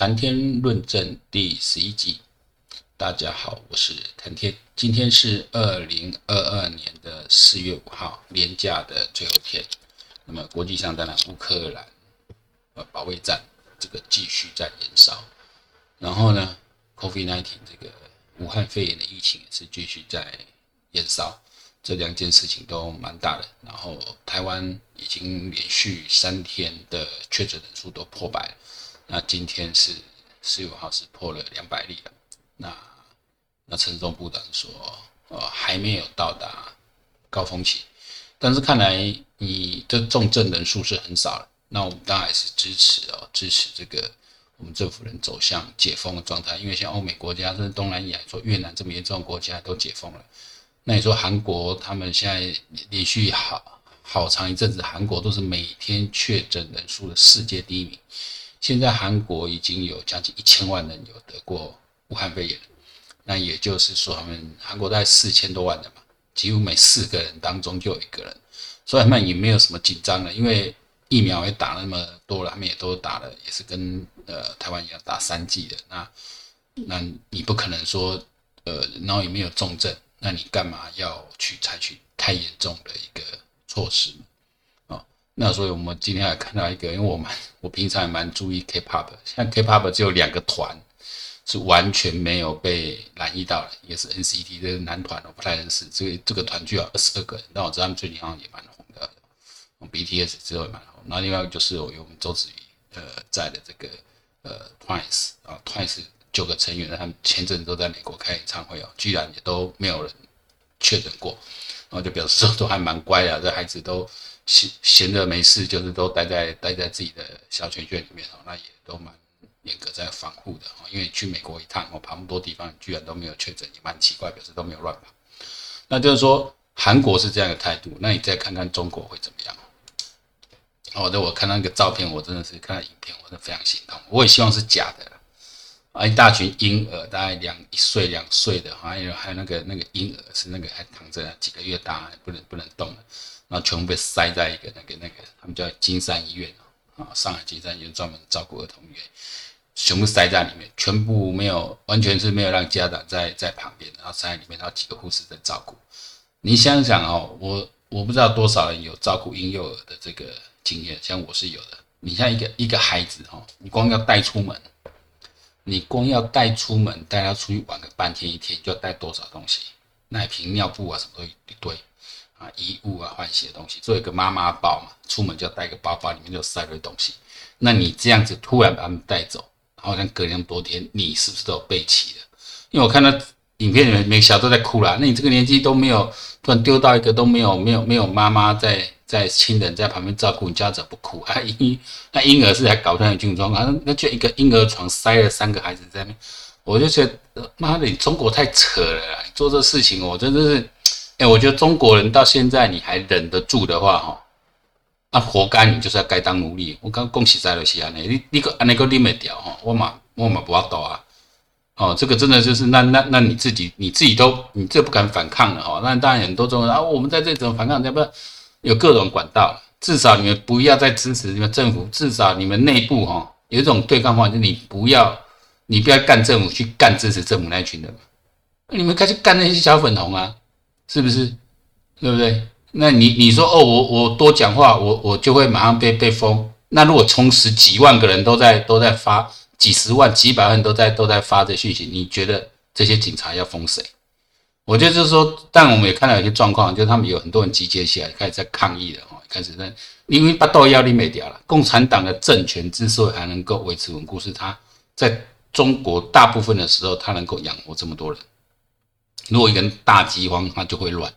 谈天论证第十一集，大家好，我是谈天。今天是二零二二年的四月五号，连假的最后一天。那么国际上当然乌克兰呃保卫战这个继续在延烧，然后呢，COVID-19 这个武汉肺炎的疫情也是继续在延烧。这两件事情都蛮大的，然后台湾已经连续三天的确诊人数都破百了，那今天是四月五号是破了两百例了，那那陈时中部长说，呃，还没有到达高峰期，但是看来你的重症人数是很少了，那我们当然是支持哦，支持这个我们政府能走向解封的状态，因为像欧美国家，甚至东南亚，说越南这么严重的国家都解封了。那你说韩国他们现在连续好好长一阵子，韩国都是每天确诊人数的世界第一名。现在韩国已经有将近一千万人有得过武汉肺炎，那也就是说，他们韩国大概四千多万人嘛，几乎每四个人当中就有一个人，所以他们也没有什么紧张的，因为疫苗也打那么多了，他们也都打了，也是跟呃台湾一样打三剂的。那那你不可能说呃，然后也没有重症。那你干嘛要去采取太严重的一个措施哦，那所以我们今天还看到一个，因为我们我平常也蛮注意 K-pop，现在 K-pop 只有两个团是完全没有被染疫到的，也是 NCT 的男团，我不太认识。这个这个团就有二十二个人，但我知道他们最近好像也蛮红的，BTS 之后也蛮红。那另外就是有我们周子瑜呃在的这个呃 Twice 啊 Twice。九个成员，他们前阵子都在美国开演唱会哦，居然也都没有人确诊过，然后就表示说都还蛮乖的，这孩子都闲闲着没事，就是都待在待在自己的小圈圈里面哦，那也都蛮严格在防护的哦，因为去美国一趟哦，跑那么多地方，居然都没有确诊，也蛮奇怪，表示都没有乱跑。那就是说韩国是这样的态度，那你再看看中国会怎么样？哦，那我看那个照片，我真的是看到影片，我真的非常心痛，我也希望是假的。啊，一大群婴儿，大概两一岁两岁的，还有还有那个那个婴儿是那个还躺着几个月大，不能不能动的，然后全部被塞在一个那个那个，他们叫金山医院啊，上海金山医院专门照顾儿童医院，全部塞在里面，全部没有，完全是没有让家长在在旁边，然后塞在里面，然后几个护士在照顾。你想想哦，我我不知道多少人有照顾婴幼儿的这个经验，像我是有的。你像一个一个孩子哦，你光要带出门。你光要带出门，带他出去玩个半天一天，就要带多少东西？奶瓶、尿布啊，什么都一堆啊，衣物啊，换洗的东西。做一个妈妈包嘛，出门就要带个包包，里面就塞了东西。那你这样子突然把他们带走，好像隔那么多天，你是不是都有备齐了？因为我看到影片里面每个小孩都在哭啦。那你这个年纪都没有，突然丢到一个都没有，没有，没有妈妈在。在亲人在旁边照顾，你家长不哭啊？婴那婴儿是还搞出来精神状况，那就一个婴儿床塞了三个孩子在那，我就觉得妈的，中国太扯了！做这事情，我真的是，哎、我觉得中国人到现在你还忍得住的话，哈，那活该，你就是要该当奴隶。我刚恭喜在了西安，你你个那个你没掉哈，我嘛我嘛不要抖啊，哦，这个真的就是那那那你自己你自己都你这不敢反抗了哈，那当然很多中国人啊，我们在这种反抗，要不？有各种管道，至少你们不要再支持你们政府，至少你们内部哈有一种对抗方式，你不要，你不要干政府，去干支持政府那群人，你们开始干那些小粉红啊，是不是？对不对？那你你说哦，我我多讲话，我我就会马上被被封。那如果同时几万个人都在都在发，几十万、几百万都在都在发这讯息，你觉得这些警察要封谁？我觉得就是说，但我们也看到有些状况，就是他们有很多人集结起来，开始在抗议了哦，开始在因为把刀压力没掉了。共产党的政权之所以还能够维持稳固，是它在中国大部分的时候，它能够养活这么多人。如果一个人大饥荒，它就会乱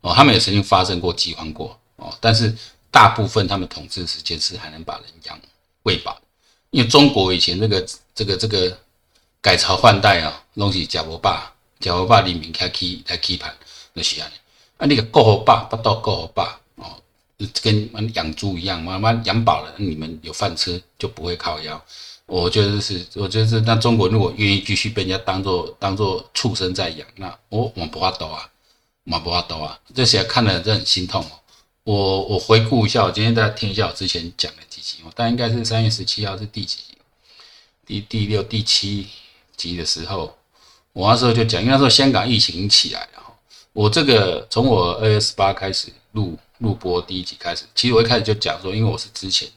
哦。他们也曾经发生过饥荒过哦，但是大部分他们统治时间是还能把人养喂饱。因为中国以前这个这个这个改朝换代啊，东西假不罢。叫我把人民开起来起盘，就是安尼。啊，你个过好饱，不到过好饱哦，跟养猪一样，慢慢养饱了，你们有饭吃就不会靠腰。我觉得是，我觉得是，那中国如果愿意继续被人家当做当做畜生在养，那我我不怕抖啊，我不怕抖啊。这些看了真很心痛哦。我我回顾一下，我今天大家听一下我之前讲的几集哦，但应该是三月十七号是第几？第第六、第七集的时候，我那时候就讲，因为那时候香港疫情起来了。我这个从我二月十八开始录录播第一集开始，其实我一开始就讲说，因为我是之前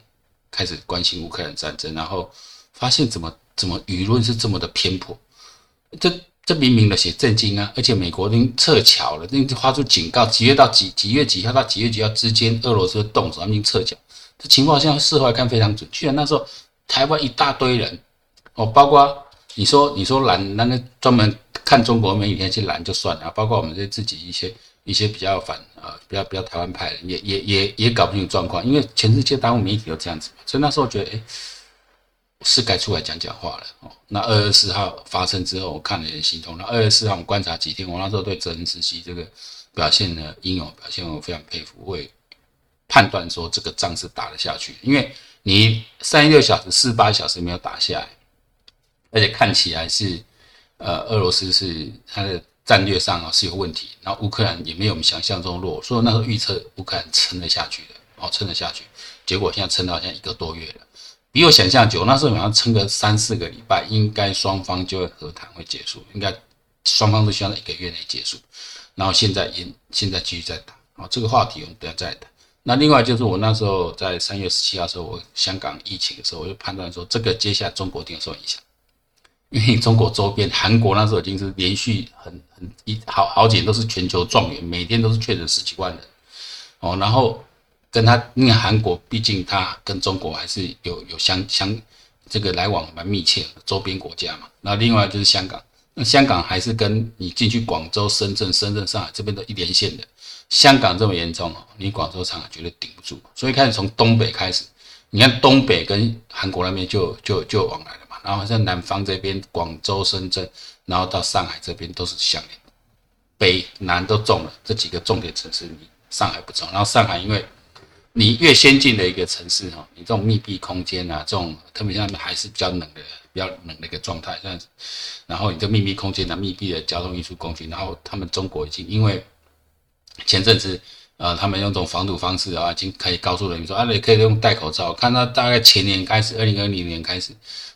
开始关心乌克兰战争，然后发现怎么怎么舆论是这么的偏颇，这这明明的写震惊啊，而且美国已经撤侨了，已经发出警告，几月到几几月几号到几月几号之间，俄罗斯动手，他们已经撤侨，这情况现在事后来看非常准确。那时候台湾一大堆人哦，包括你说你说拦那个专门。看中国媒体去拦就算了，包括我们这自己一些一些比较反啊，比较比较台湾派的，也也也也搞不清楚状况，因为全世界大部分媒体都这样子，所以那时候觉得，哎，是该出来讲讲话了哦。那二月四号发生之后，我看了也心痛。那二月四号我们观察几天，我那时候对泽连斯基这个表现呢英勇表现，我非常佩服，会判断说这个仗是打得下去，因为你三十六小时、四十八小时没有打下来，而且看起来是。呃，俄罗斯是它的战略上啊是有问题，然后乌克兰也没有我们想象中弱，所以那时候预测乌克兰撑得下去的，哦，撑得下去，结果现在撑到现在一个多月了，比我想象久。那时候好像撑个三四个礼拜，应该双方就会和谈会结束，应该双方都希望在一个月内结束。然后现在也现在继续在打，哦，这个话题我们等下再谈。那另外就是我那时候在三月十七号的时候，我香港疫情的时候，我就判断说这个接下来中国一定受影响。因为中国周边，韩国那时候已经是连续很很一好好几年都是全球状元，每天都是确诊十几万人哦。然后跟他，因为韩国毕竟他跟中国还是有有相相这个来往蛮密切的周边国家嘛。那另外就是香港，那香港还是跟你进去广州、深圳、深圳、上海这边都一连线的。香港这么严重哦，你广州、上海绝对顶不住。所以开始从东北开始，你看东北跟韩国那边就就就往来。然后像南方这边，广州、深圳，然后到上海这边都是相连，北南都中了这几个重点城市，你上海不中。然后上海，因为你越先进的一个城市哈，你这种密闭空间啊，这种特别像还是比较冷的、比较冷的一个状态，这样子。然后你这密闭空间的密闭的交通运输工具，然后他们中国已经因为前阵子。呃，他们用这种防堵方式啊，已经可以告诉人民说，啊，你可以用戴口罩。看到大概前年开始，二零二零年开始，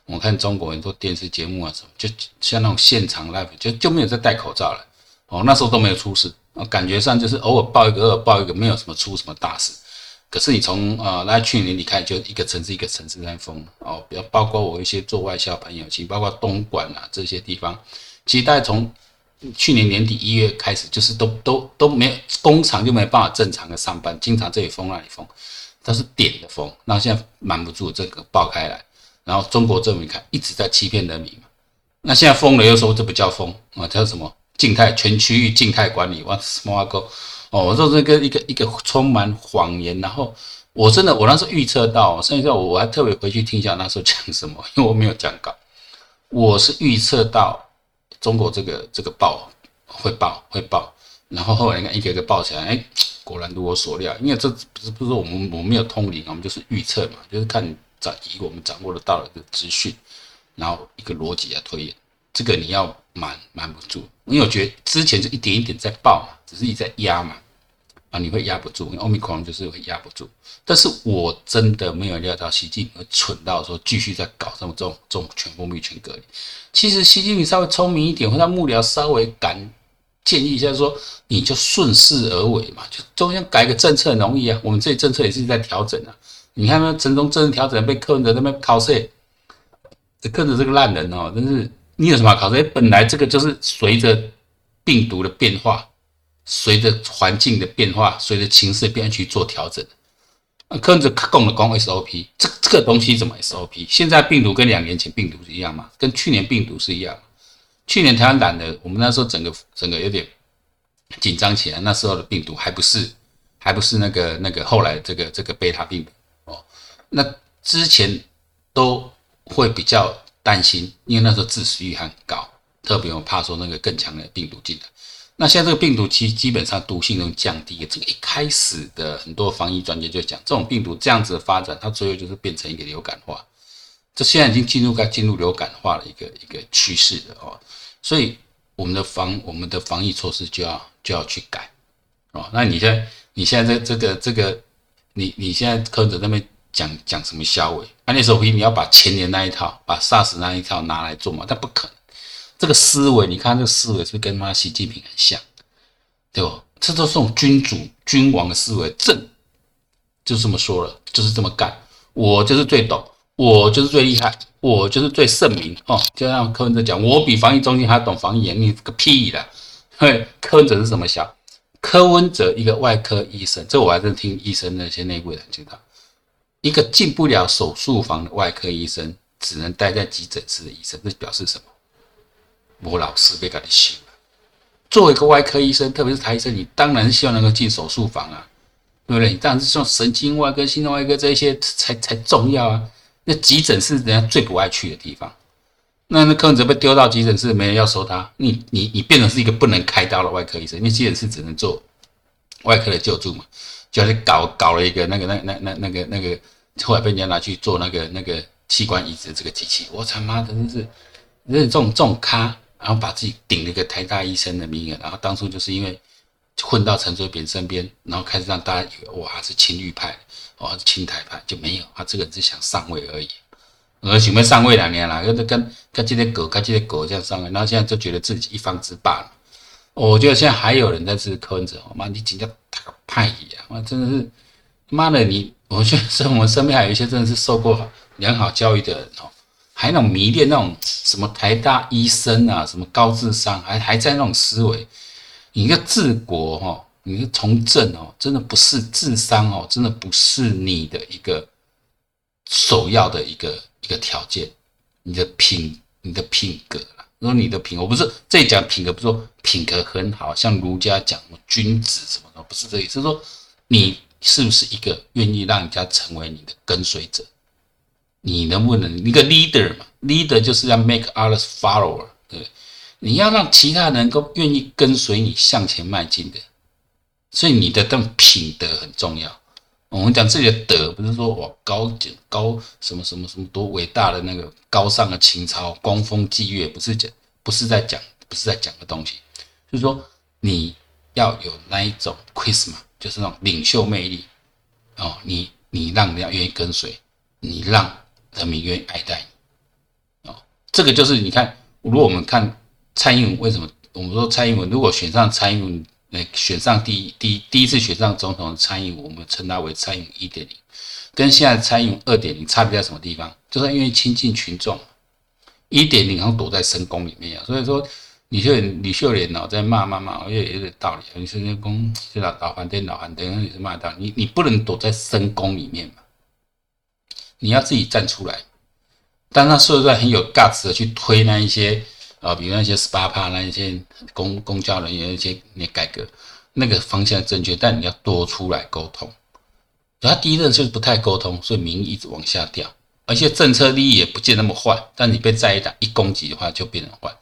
我看中国很多电视节目啊什么，就像那种现场 live，就就没有再戴口罩了。哦，那时候都没有出事，感觉上就是偶尔爆一个，偶尔爆一个，没有什么出什么大事。可是你从啊，那、去年你看，就一个城市一个城市在封。哦，比较包括我一些做外销朋友，其实包括东莞啊这些地方，其实大概从。去年年底一月开始，就是都都都没有工厂就没办法正常的上班，经常这里封那里封，它是点的封。那现在瞒不住这个爆开来，然后中国政府看一直在欺骗人民嘛。那现在封了又说这不叫封啊，叫什么静态全区域静态管理？What smart go？哦，我说这个一个一个充满谎言。然后我真的我那时候预测到，甚至我还特别回去听一下那时候讲什么，因为我没有讲稿，我是预测到。中国这个这个爆会爆会爆，然后后来你看一个一个爆起来，哎，果然如我所料，因为这不是不是说我们我们没有通灵，我们就是预测嘛，就是看掌以我们掌握得到的资讯，然后一个逻辑来推演，这个你要瞒瞒不住，因为我觉得之前就一点一点在爆嘛，只是一直在压嘛。你会压不住，因为欧米克隆就是会压不住。但是我真的没有料到习近平会蠢到说继续在搞这种这种这种全封闭、全隔离。其实习近平稍微聪明一点，或者幕僚稍微敢建议一下说，你就顺势而为嘛，就中央改个政策容易啊。我们这里政策也是在调整啊。你看那陈忠政策调整被柯文哲那边考试，这柯文哲这个烂人哦，真是你有什么考试？本来这个就是随着病毒的变化。随着环境的变化，随着情势变去做调整。啊，跟着共的光 SOP，这这个东西怎么 SOP？现在病毒跟两年前病毒是一样吗？跟去年病毒是一样？去年台湾懒得，我们那时候整个整个有点紧张起来。那时候的病毒还不是还不是那个那个后来这个这个贝塔病毒哦。那之前都会比较担心，因为那时候致死率很高，特别我怕说那个更强的病毒进来。那现在这个病毒其实基本上毒性都降低了。这个一开始的很多防疫专家就讲，这种病毒这样子的发展，它最后就是变成一个流感化。这现在已经进入该进入流感化的一个一个趋势了哦。所以我们的防我们的防疫措施就要就要去改哦。那你现在你现在这这个这个你你现在柯文哲那边讲讲什么消委？安利 SOP 你要把前年那一套，把 SARS 那一套拿来做嘛？但不可能。这个思维，你看这个思维是不是跟他习近平很像？对不？这都是种君主君王的思维，朕就这么说了，就是这么干。我就是最懂，我就是最厉害，我就是最圣明哦。就像柯文哲讲，我比防疫中心还懂防疫，你个屁的！嘿，柯文哲是怎么想？柯文哲一个外科医生，这我还是听医生那些内部人知道，一个进不了手术房的外科医生，只能待在急诊室的医生，这表示什么？我老师别搞你信。作为一个外科医生，特别是台医生，你当然是希望能够进手术房啊。对不对？你当然是说神经外科、心脏外科这一些才才重要啊。那急诊是人家最不爱去的地方。那那柯文哲被丢到急诊室，没人要收他。你你你变成是一个不能开刀的外科医生，因为急诊室只能做外科的救助嘛。就是搞搞了一个那个那那那那个那个，后来被人家拿去做那个那个器官移植这个机器。我他妈的，真是这种这种咖，然后把自己顶了一个台大医生的名额，然后当初就是因为。混到陈水扁身边，然后开始让大家以为哇，是亲绿派，哇，是亲台派，就没有他这个人是想上位而已，而且没上位两年了，又跟跟这些狗，跟这些狗这样上位，然后现在就觉得自己一方之霸了。我觉得现在还有人在支持柯文哲，妈，你真叫他个派一样！妈，真的是妈的你，我觉得我们身边还有一些真的是受过良好教育的人哦，还那种迷恋那种什么台大医生啊，什么高智商，还还在那种思维。你一个治国哈，你个从政哦，真的不是智商哦，真的不是你的一个首要的一个一个条件，你的品，你的品格。如果你的品，我不是这里讲品格，不是说品格很好，像儒家讲君子什么的，不是这意思。是说你是不是一个愿意让人家成为你的跟随者？你能不能一个 leader 嘛？leader 就是要 make others follower，对对？你要让其他人都愿意跟随你向前迈进的，所以你的这种品德很重要。我们讲自己的德，不是说我高高什么什么什么多伟大的那个高尚的情操、光风霁月，不是讲，不是在讲，不是在讲的东西。就是说你要有那一种 c h r i s m a 就是那种领袖魅力哦。你你让人家愿意跟随，你让人民愿意爱戴你哦。这个就是你看，如果我们看。蔡英文为什么？我们说蔡英文如果选上蔡英文，那选上第一第一第一次选上总统的蔡英文，我们称他为蔡英文一点零，跟现在蔡英文二点零差别在什么地方？就是因为亲近群众，一点零好像躲在深宫里面啊。所以说，李秀莲李秀莲哦，在骂骂骂，也有点道理。你说那公是老老反对老反对，也是骂道理。你你不能躲在深宫里面嘛，你要自己站出来。但他说出来很有 guts 的去推那一些。啊，比如那些 SPA 趴那一些公公交人员一些那改革，那个方向正确，但你要多出来沟通。他第一任就是不太沟通，所以民意一直往下掉，而且政策利益也不见那么坏。但你被在一党一攻击的话，就变成坏。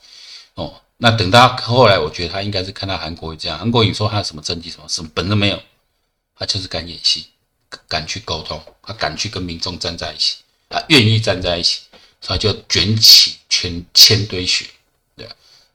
哦，那等到后来，我觉得他应该是看到韩国这样，韩国瑜说他什么政绩什么什么本都没有，他就是敢演戏，敢去沟通，他敢去跟民众站在一起，他愿意站在一起，他就卷起千千堆雪对。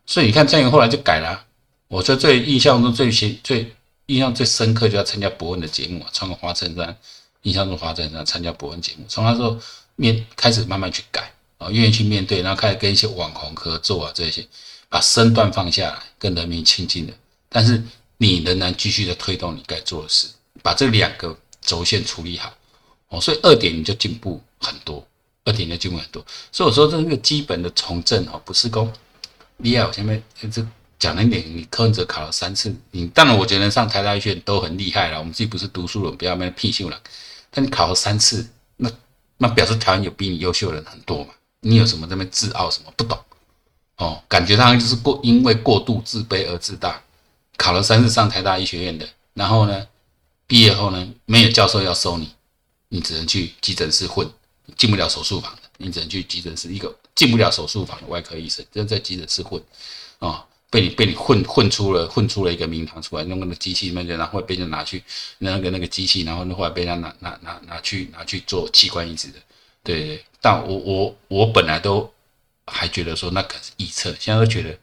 所以你看，蔡英文后来就改了、我说最印象中最最最印象最深刻，就要参加博恩的节目，穿个花衬衫，印象中花衬衫参加博恩节目。从那时候面开始慢慢去改啊，愿意去面对，然后开始跟一些网红合作啊，这些把身段放下来，跟人民亲近的。但是你仍然继续的推动你该做的事，把这两个轴线处理好哦。所以二点你就进步很多，二点就进步很多。所以我说这个基本的从政哦，不是功。厉害！我前面这讲了一点，你柯文哲考了三次，你当然我觉得上台大医学院都很厉害了。我们自己不是读书人，不要那屁秀了。但你考了三次，那那表示台湾有比你优秀的人很多嘛？你有什么这么自傲？什么不懂？哦，感觉他就是过因为过度自卑而自大。考了三次上台大医学院的，然后呢，毕业后呢，没有教授要收你，你只能去急诊室混，进不了手术房的，你只能去急诊室一个。进不了手术房的外科医生，就在急诊室混，啊、哦，被你被你混混出了混出了一个名堂出来，弄个那机器那个，然后被人拿去那个那个机器，然后后来被人家拿拿拿拿去拿去做器官移植的，对对。但我我我本来都还觉得说那可是臆测，现在都觉得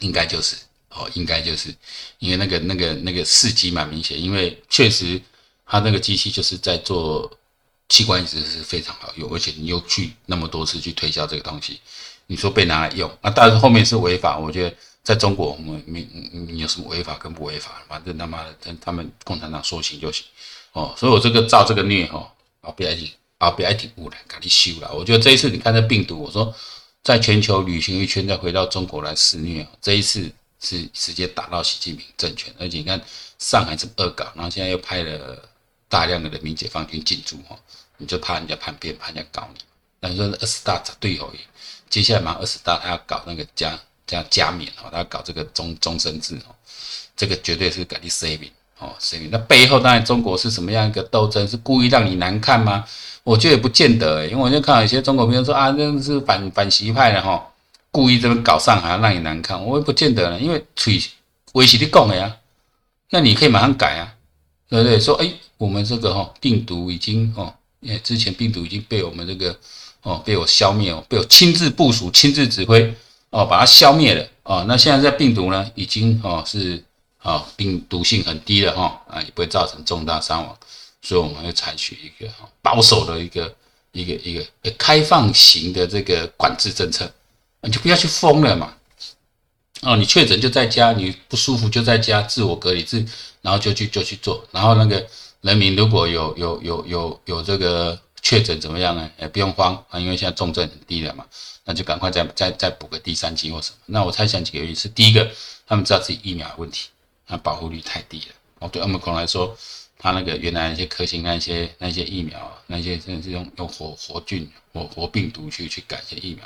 应该就是哦，应该就是因为那个那个那个事迹蛮明显，因为确实他那个机器就是在做器官移植是非常好用，而且你又去那么多次去推销这个东西，你说被拿来用啊？但是后面是违法，我觉得在中国我们没你有什么违法跟不违法，反正他妈的他他们共产党说行就行哦，所以我这个造这个孽哦，啊别爱听啊别爱听污染，赶紧修了。我觉得这一次你看这病毒，我说在全球旅行一圈再回到中国来肆虐，这一次是直接打到习近平政权，而且你看上海这么恶搞，然后现在又派了大量的人民解放军进驻哈。你就怕人家叛变，怕人家搞你。那你说二十大对头，接下来嘛二十大他要搞那个加加加冕哦，他搞这个终终身制哦，这个绝对是给你 saving 哦 saving。那背后当然中国是什么样一个斗争？是故意让你难看吗？我觉得也不见得诶，因为我就看到有些中国朋友说啊，那是反反习派的哈，故意这么搞上海让你难看，我也不见得了，因为吹威胁你讲的呀，那你可以马上改啊，对不对？说哎，我们这个哈病毒已经哦。因为之前病毒已经被我们这个哦被我消灭哦，被我亲自部署、亲自指挥哦，把它消灭了哦。那现在这病毒呢，已经哦是哦病毒性很低了哈啊，也不会造成重大伤亡，所以我们会采取一个保守的一个一个一个开放型的这个管制政策，你就不要去疯了嘛。哦，你确诊就在家，你不舒服就在家自我隔离自，然后就去就去做，然后那个。人民如果有有有有有这个确诊怎么样呢？也不用慌啊，因为现在重症很低了嘛，那就赶快再再再补个第三剂或什么。那我猜想几个原因是：第一个，他们知道自己疫苗有问题，那保护率太低了。哦，对奥密克戎来说，他那个原来那些科兴那些那些疫苗，那些甚至用用活活菌活活病毒去去改些疫苗，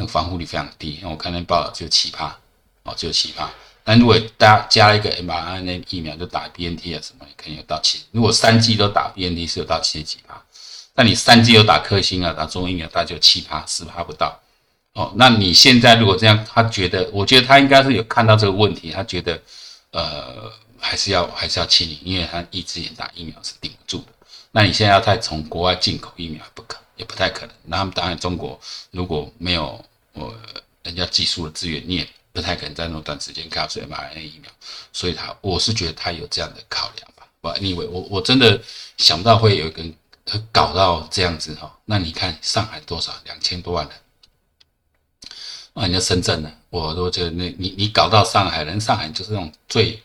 那防护率非常低。那我看那报道只有七趴，哦，只有七趴。但如果大家加了一个 mRNA 疫苗，就打 BNT 啊什么，可能有到七。如果三剂都打 BNT 是有到七十几趴，那你三剂有打科兴啊，打中疫苗，大概就七趴、十趴不到。哦，那你现在如果这样，他觉得，我觉得他应该是有看到这个问题，他觉得，呃，还是要还是要清理，因为他一只眼打疫苗是顶不住的。那你现在要再从国外进口疫苗，不可，也不太可能。那他们当然，中国如果没有呃人家技术的资源，你也。不太可能在那么短时间开出 mRNA 疫苗，所以他我是觉得他有这样的考量吧。不，anyway，我我真的想不到会有一个搞到这样子哈。那你看上海多少两千多万人，啊，你的深圳呢？我都觉得那你你搞到上海人，上海就是那种最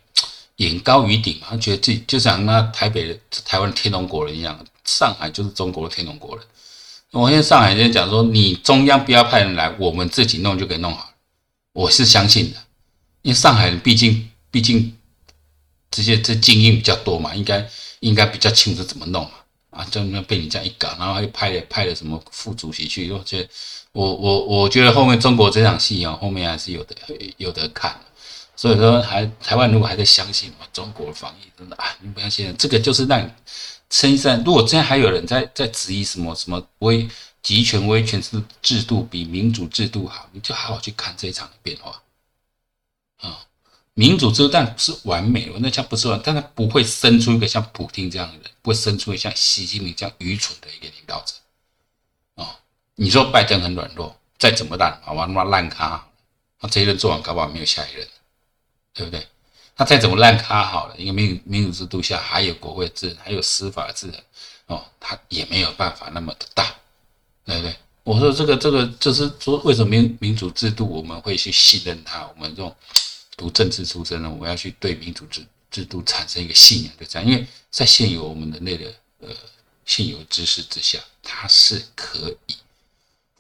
眼高于顶嘛，觉得自己就像那台北的台湾天龙国人一样，上海就是中国的天龙国人。我现在上海人讲说，你中央不要派人来，我们自己弄就给弄好。我是相信的，因为上海人毕竟毕竟这些这精英比较多嘛，应该应该比较清楚怎么弄嘛。啊，就那被你这样一搞，然后又派了派了什么副主席去，我觉得我我我觉得后面中国这场戏啊，后面还是有的有的看。所以说，还台湾如果还在相信，中国防疫真的啊，你不要信，这个就是让你身上，如果真还有人在在质疑什么什么威。集权威权制制度比民主制度好，你就好好去看这一场的变化啊！民主制度但不是完美，那像不是完，但它不会生出一个像普丁这样的人，不会生出一个像习近平这样愚蠢的一个领导者啊！你说拜登很软弱，再怎么烂啊，完他妈烂咖，那这一任做完，搞不好没有下一任，对不对？他再怎么烂咖好了，因为民民主制度下还有国会制，还有司法制哦，他也没有办法那么的大。对不对？我说这个这个就是说，为什么民民主制度我们会去信任它？我们这种读政治出身的，我们要去对民主制制度产生一个信仰，就这样。因为在现有我们人类的呃现有知识之下，它是可以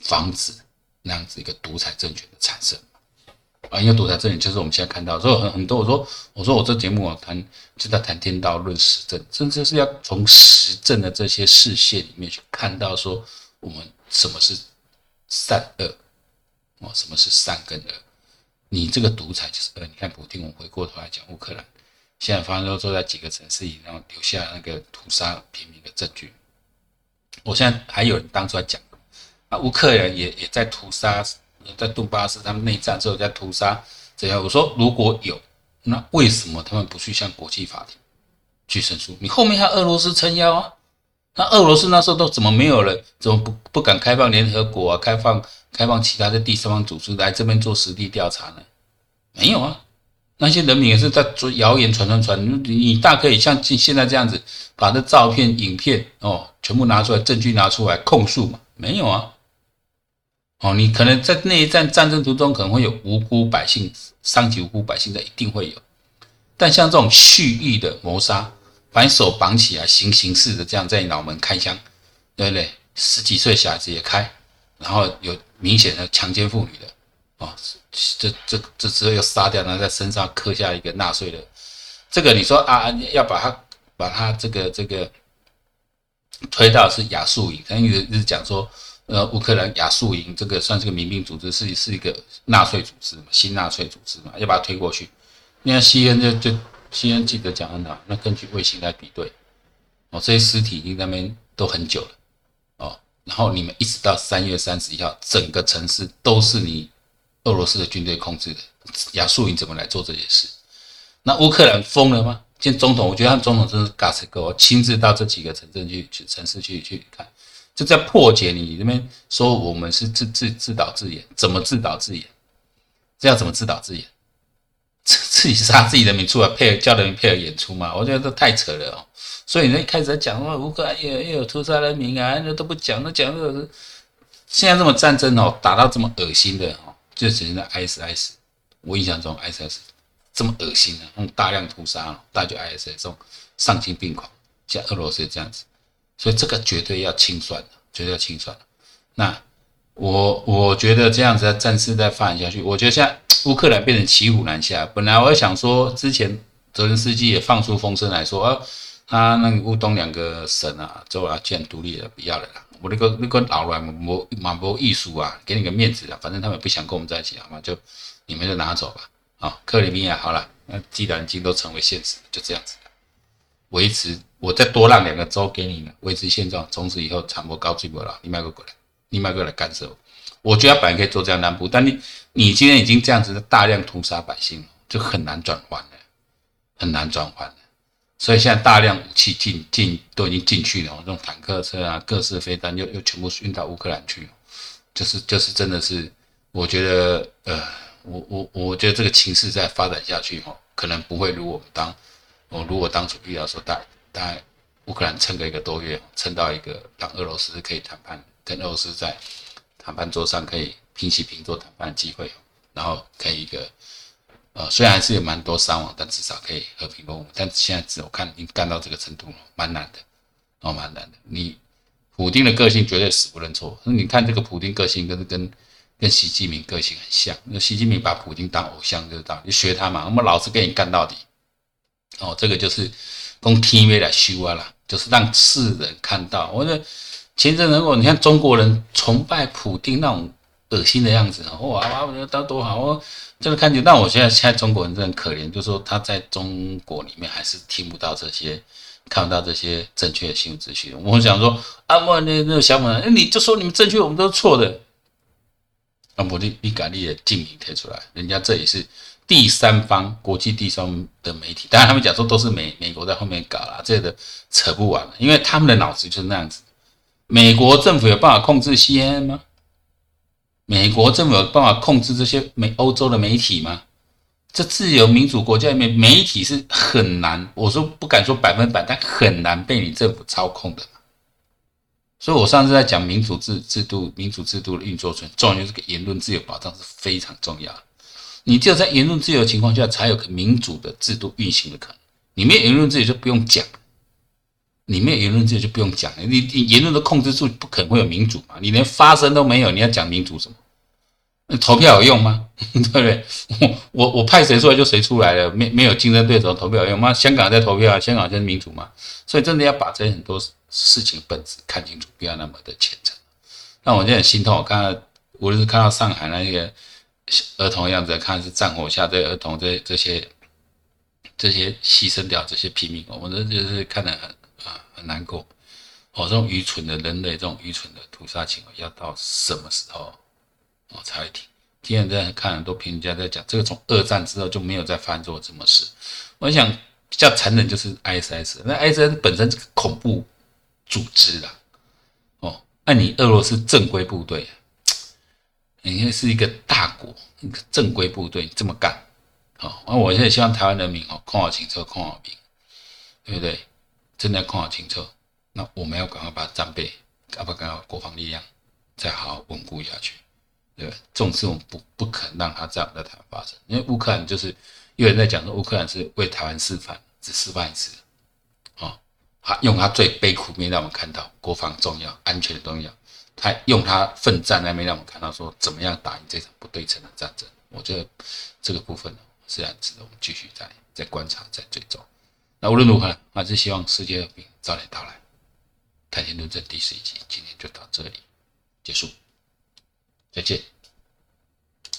防止那样子一个独裁政权的产生啊。因为独裁这里就是我们现在看到，所以很很多我说我说我这节目啊谈就在谈天道论实证，甚至是要从实证的这些视线里面去看到说我们。什么是善恶？哦，什么是善跟恶？你这个独裁就是恶。你看普丁，我回过头来讲乌克兰，现在发生都坐在几个城市里，然后留下那个屠杀平民的证据。我现在还有人当初来讲啊，乌克兰也也在屠杀，在顿巴斯他们内战之后在屠杀这样。我说如果有，那为什么他们不去向国际法庭去申诉？你后面还有俄罗斯撑腰啊？那俄罗斯那时候都怎么没有人？怎么不不敢开放联合国啊？开放开放其他的第三方组织来这边做实地调查呢？没有啊，那些人民也是在做谣言传传传，你你大可以像现现在这样子，把这照片、影片哦全部拿出来，证据拿出来控诉嘛？没有啊。哦，你可能在那一战战争途中可能会有无辜百姓伤及无辜百姓的，一定会有。但像这种蓄意的谋杀，把你手绑起来，行刑式的这样在你脑门开枪，对不对？十几岁小孩子也开，然后有明显的强奸妇女的，哦，这这这之后又杀掉，然后在身上刻下一个纳税的，这个你说啊，要把他把他这个这个推到是亚速营，他一直一直讲说。呃，乌克兰亚速营这个算是个民兵组织，是是一个纳粹组织嘛，新纳粹组织嘛，要把它推过去。你看西恩就就西恩记得讲很好，那根据卫星来比对，哦，这些尸体已经在那边都很久了，哦，然后你们一直到三月三十一号，整个城市都是你俄罗斯的军队控制的，亚速营怎么来做这些事？那乌克兰疯了吗？见总统，我觉得他总统真是 gas 够，亲自到这几个城镇去去城市去去看。就在破解你这边说我们是自自自导自演，怎么自导自演？这要怎么自导自演？自自己杀自己人民出来配合叫人民配合演出嘛？我觉得这太扯了哦。所以你一开始在讲说乌克兰也也有屠杀人民啊，那都不讲，那讲的是现在这么战争哦，打到这么恶心的哦，就只能 ISIS。我印象中 ISIS 这么恶心的，用大量屠杀，大家就 ISIS 这种丧心病狂，像俄罗斯这样子。所以这个绝对要清算的，绝对要清算的。那我我觉得这样子的战事再发展下去，我觉得现在乌克兰变成骑虎难下。本来我想说，之前泽连斯基也放出风声来说，啊，他那个乌东两个省啊，就要建独立了，不要了啦。我那个那个老卵马马博艺术啊，给你个面子啊，反正他们不想跟我们在一起，好吗？就你们就拿走吧。啊，克里米亚好了，那既然已经都成为现实，就这样子。维持，我再多让两个州给你们维持现状，从此以后产博高追不了，你买个过来，你买过来干涉我。我觉得本来可以做这样南部，但你你今天已经这样子大量屠杀百姓，就很难转换了，很难转换了。所以现在大量武器进进都已经进去了，这种坦克车啊、各式飞弹又又全部运到乌克兰去，就是就是真的是，我觉得呃，我我我觉得这个情势再发展下去哦，可能不会如我们当。我如果当初遇到说，大大概乌克兰撑个一个多月，撑到一个让俄罗斯可以谈判，跟俄罗斯在谈判桌上可以平起平坐谈判的机会，然后可以一个呃，虽然是有蛮多伤亡，但至少可以和平共舞。但现在只有看已经干到这个程度，蛮难的，哦，蛮难的。你普丁的个性绝对死不认错。那你看这个普丁个性跟跟跟习近平个性很像，那习近平把普丁当偶像，就是当你学他嘛，我们老子跟你干到底。哦，这个就是用 TV 来修啊啦，就是让世人看到。我觉得前阵如果你看中国人崇拜普丁那种恶心的样子，哇哇，我觉得他多好哦，这个看见。但我现在现在中国人真的可怜，就是说他在中国里面还是听不到这些，看不到这些正确的新闻资讯。我想说，啊，我那那个小粉那，你就说你们正确，我们都是错的。啊，我你你敢你也证明贴出来，人家这也是。第三方国际第三方的媒体，当然他们讲说都是美美国在后面搞啦，这个扯不完了，因为他们的脑子就是那样子。美国政府有办法控制 CNN 吗？美国政府有办法控制这些美欧洲的媒体吗？这自由民主国家里面媒体是很难，我说不敢说百分百，但很难被你政府操控的。所以我上次在讲民主制制度、民主制度的运作中，重要这个言论自由保障是非常重要。你只有在言论自由的情况下，才有个民主的制度运行的可能。你没有言论自由就不用讲，你没有言论自由就不用讲。你你言论都控制住，不可能会有民主嘛？你连发声都没有，你要讲民主什么？投票有用吗？对不对？我我我派谁出来就谁出来了，没没有竞争对手，投票有用吗？香港在投票啊，香港就是民主嘛。所以真的要把这些很多事情本质看清楚，不要那么的虔诚。那我就很心痛，我看到无论是看到上海那个。儿童的样子看是战火下对儿童这这些这些牺牲掉这些平民，我们这就是看得很啊很难过。哦，这种愚蠢的人类，这种愚蠢的屠杀行为，要到什么时候哦才会停？今天在看很多评论家在讲，这个从二战之后就没有再发生过这么事。我想比较残忍就是 ISIS，那 ISIS 本身是个恐怖组织啦。哦，那你俄罗斯正规部队。应该是一个大国，一个正规部队这么干，好，那我现在希望台湾人民哦，看好清楚，看好兵，对不对？真的要看好清楚。那我们要赶快把战备，要不赶快国防力量再好好稳固下去，对不对？这种事我们不不可能让它这样在台湾发生，因为乌克兰就是有人在讲说乌克兰是为台湾示范，只示范一次，啊，他用他最悲苦面让我们看到国防重要，安全重要。他用他奋战那边让我们看到说怎么样打赢这场不对称的战争。我觉得这个部分呢，是很值得我们继续再再观察、再追踪。那无论如何，还是希望世界和平早点到来。谈天论政第十一集今天就到这里结束，再见。